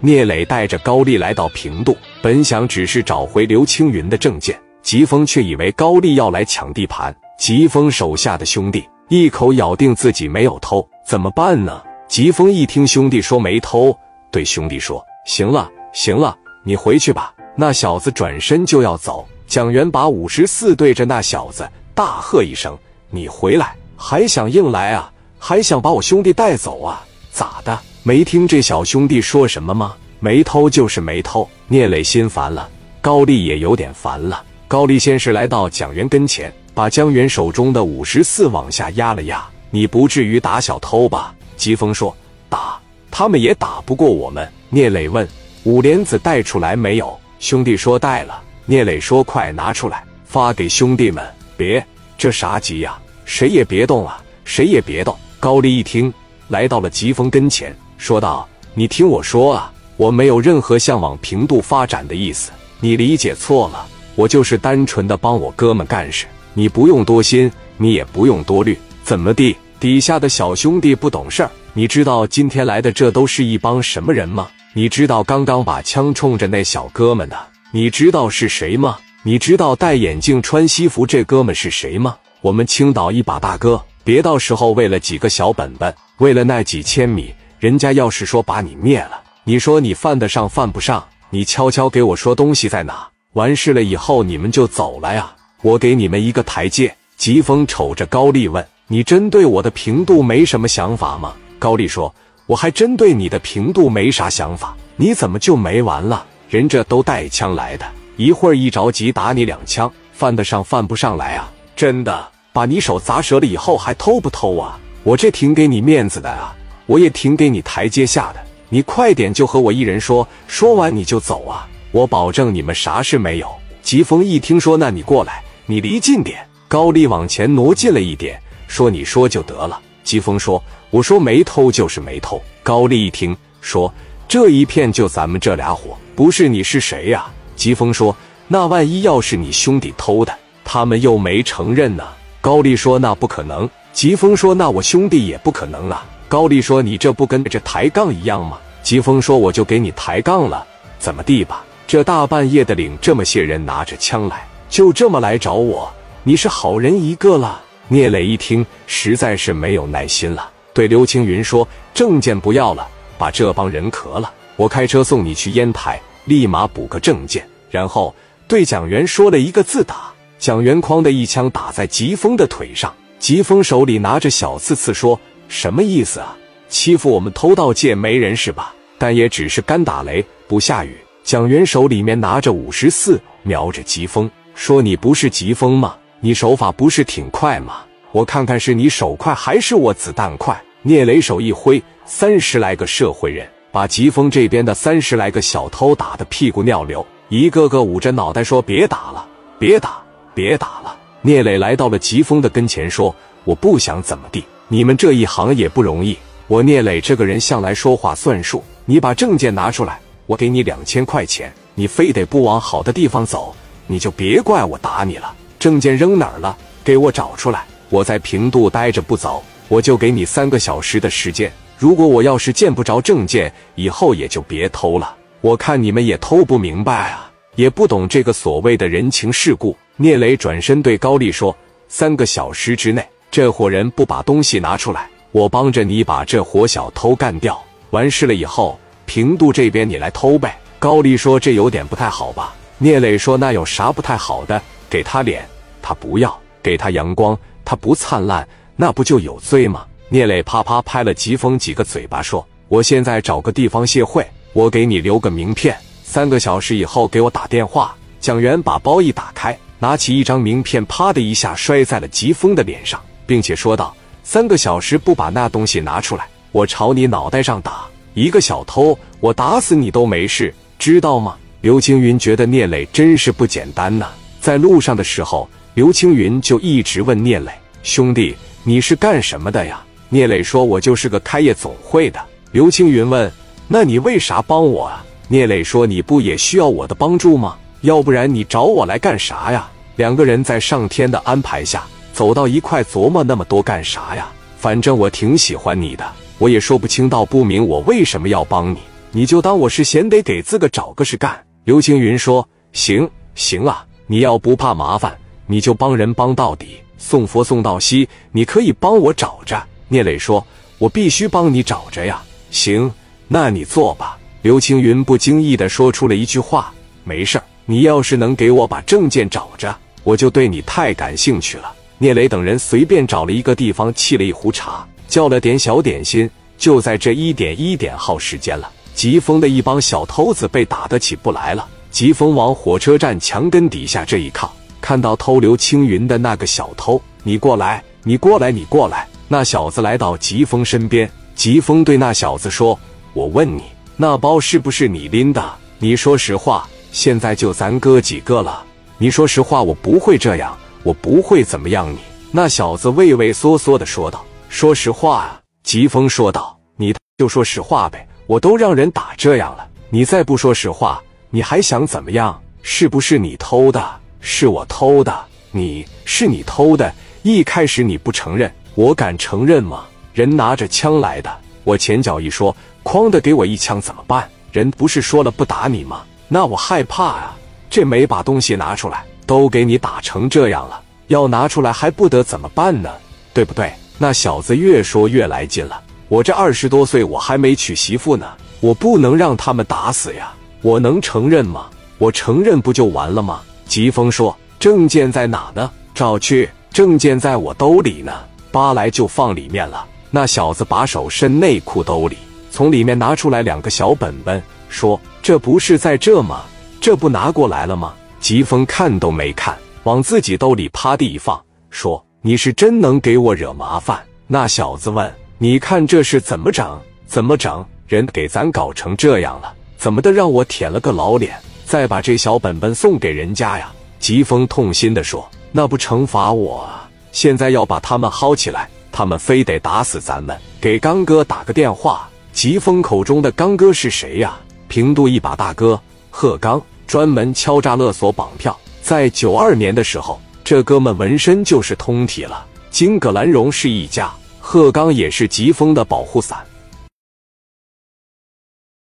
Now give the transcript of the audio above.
聂磊带着高丽来到平度，本想只是找回刘青云的证件，疾风却以为高丽要来抢地盘。疾风手下的兄弟一口咬定自己没有偷，怎么办呢？疾风一听兄弟说没偷，对兄弟说：“行了，行了，你回去吧。”那小子转身就要走，蒋元把五十四对着那小子大喝一声：“你回来！还想硬来啊？还想把我兄弟带走啊？咋的？没听这小兄弟说什么吗？没偷就是没偷。”聂磊心烦了，高丽也有点烦了。高丽先是来到蒋元跟前。把江元手中的五十四往下压了压，你不至于打小偷吧？疾风说：“打，他们也打不过我们。”聂磊问：“五莲子带出来没有？”兄弟说：“带了。”聂磊说：“快拿出来，发给兄弟们。”别，这啥急呀？谁也别动啊！谁也别动。高丽一听，来到了疾风跟前，说道：“你听我说啊，我没有任何向往平度发展的意思，你理解错了。我就是单纯的帮我哥们干事。”你不用多心，你也不用多虑，怎么地？底下的小兄弟不懂事儿，你知道今天来的这都是一帮什么人吗？你知道刚刚把枪冲着那小哥们的，你知道是谁吗？你知道戴眼镜穿西服这哥们是谁吗？我们青岛一把大哥，别到时候为了几个小本本，为了那几千米，人家要是说把你灭了，你说你犯得上犯不上？你悄悄给我说东西在哪？完事了以后你们就走了呀。我给你们一个台阶。疾风瞅着高丽问：“你真对我的平度没什么想法吗？”高丽说：“我还真对你的平度没啥想法。你怎么就没完了？人这都带枪来的，一会儿一着急打你两枪，犯得上犯不上来啊？真的，把你手砸折了以后还偷不偷啊？我这挺给你面子的啊，我也挺给你台阶下的。你快点就和我一人说，说完你就走啊！我保证你们啥事没有。”疾风一听说，那你过来。你离近点，高丽往前挪近了一点，说：“你说就得了。”疾风说：“我说没偷就是没偷。”高丽一听说：“这一片就咱们这俩伙，不是你是谁呀？”疾风说：“那万一要是你兄弟偷的，他们又没承认呢？”高丽说：“那不可能。”疾风说：“那我兄弟也不可能啊。”高丽说：“你这不跟这抬杠一样吗？”疾风说：“我就给你抬杠了，怎么地吧？这大半夜的领这么些人拿着枪来。”就这么来找我，你是好人一个了。聂磊一听，实在是没有耐心了，对刘青云说：“证件不要了，把这帮人壳了，我开车送你去烟台，立马补个证件。”然后对蒋元说了一个字：“打。”蒋元哐的一枪打在疾风的腿上，疾风手里拿着小刺刺，说：“什么意思啊？欺负我们偷盗界没人是吧？但也只是干打雷不下雨。”蒋元手里面拿着五十四，瞄着疾风。说你不是疾风吗？你手法不是挺快吗？我看看是你手快还是我子弹快。聂磊手一挥，三十来个社会人把疾风这边的三十来个小偷打得屁股尿流，一个个捂着脑袋说：“别打了，别打，别打了。”聂磊来到了疾风的跟前说：“我不想怎么地，你们这一行也不容易。我聂磊这个人向来说话算数，你把证件拿出来，我给你两千块钱。你非得不往好的地方走。”你就别怪我打你了，证件扔哪儿了？给我找出来！我在平度待着不走，我就给你三个小时的时间。如果我要是见不着证件，以后也就别偷了。我看你们也偷不明白啊，也不懂这个所谓的人情世故。聂磊转身对高丽说：“三个小时之内，这伙人不把东西拿出来，我帮着你把这伙小偷干掉。完事了以后，平度这边你来偷呗。”高丽说：“这有点不太好吧？”聂磊说：“那有啥不太好的？给他脸，他不要；给他阳光，他不灿烂，那不就有罪吗？”聂磊啪啪拍了疾风几个嘴巴，说：“我现在找个地方谢会，我给你留个名片，三个小时以后给我打电话。”蒋元把包一打开，拿起一张名片，啪的一下摔在了疾风的脸上，并且说道：“三个小时不把那东西拿出来，我朝你脑袋上打！一个小偷，我打死你都没事，知道吗？”刘青云觉得聂磊真是不简单呐。在路上的时候，刘青云就一直问聂磊：“兄弟，你是干什么的呀？”聂磊说：“我就是个开夜总会的。”刘青云问：“那你为啥帮我啊？”聂磊说：“你不也需要我的帮助吗？要不然你找我来干啥呀？”两个人在上天的安排下走到一块，琢磨那么多干啥呀？反正我挺喜欢你的，我也说不清道不明我为什么要帮你。你就当我是闲得给自个找个事干。刘青云说：“行行啊，你要不怕麻烦，你就帮人帮到底。送佛送到西，你可以帮我找着。”聂磊说：“我必须帮你找着呀。”行，那你做吧。刘青云不经意的说出了一句话：“没事，你要是能给我把证件找着，我就对你太感兴趣了。”聂磊等人随便找了一个地方沏了一壶茶，叫了点小点心。就在这一点一点耗时间了。疾风的一帮小偷子被打得起不来了。疾风往火车站墙根底下这一靠，看到偷刘青云的那个小偷，你过来，你过来，你过来。那小子来到疾风身边，疾风对那小子说：“我问你，那包是不是你拎的？你说实话。现在就咱哥几个了，你说实话，我不会这样，我不会怎么样你。”那小子畏畏缩缩的说道：“说实话啊。”疾风说道：“你就说实话呗。”我都让人打这样了，你再不说实话，你还想怎么样？是不是你偷的？是我偷的？你是你偷的？一开始你不承认，我敢承认吗？人拿着枪来的，我前脚一说，哐的给我一枪怎么办？人不是说了不打你吗？那我害怕啊！这没把东西拿出来，都给你打成这样了，要拿出来还不得怎么办呢？对不对？那小子越说越来劲了。我这二十多岁，我还没娶媳妇呢，我不能让他们打死呀！我能承认吗？我承认不就完了吗？疾风说：“证件在哪呢？找去。证件在我兜里呢，扒来就放里面了。”那小子把手伸内裤兜里，从里面拿出来两个小本本，说：“这不是在这吗？这不拿过来了吗？”疾风看都没看，往自己兜里趴地一放，说：“你是真能给我惹麻烦？”那小子问。你看这是怎么整？怎么整？人给咱搞成这样了，怎么的让我舔了个老脸，再把这小本本送给人家呀？疾风痛心的说：“那不惩罚我？啊！现在要把他们薅起来，他们非得打死咱们。给刚哥打个电话。”疾风口中的刚哥是谁呀？平度一把大哥贺刚，专门敲诈勒索绑票。在九二年的时候，这哥们纹身就是通体了。金葛兰荣是一家。贺刚也是疾风的保护伞。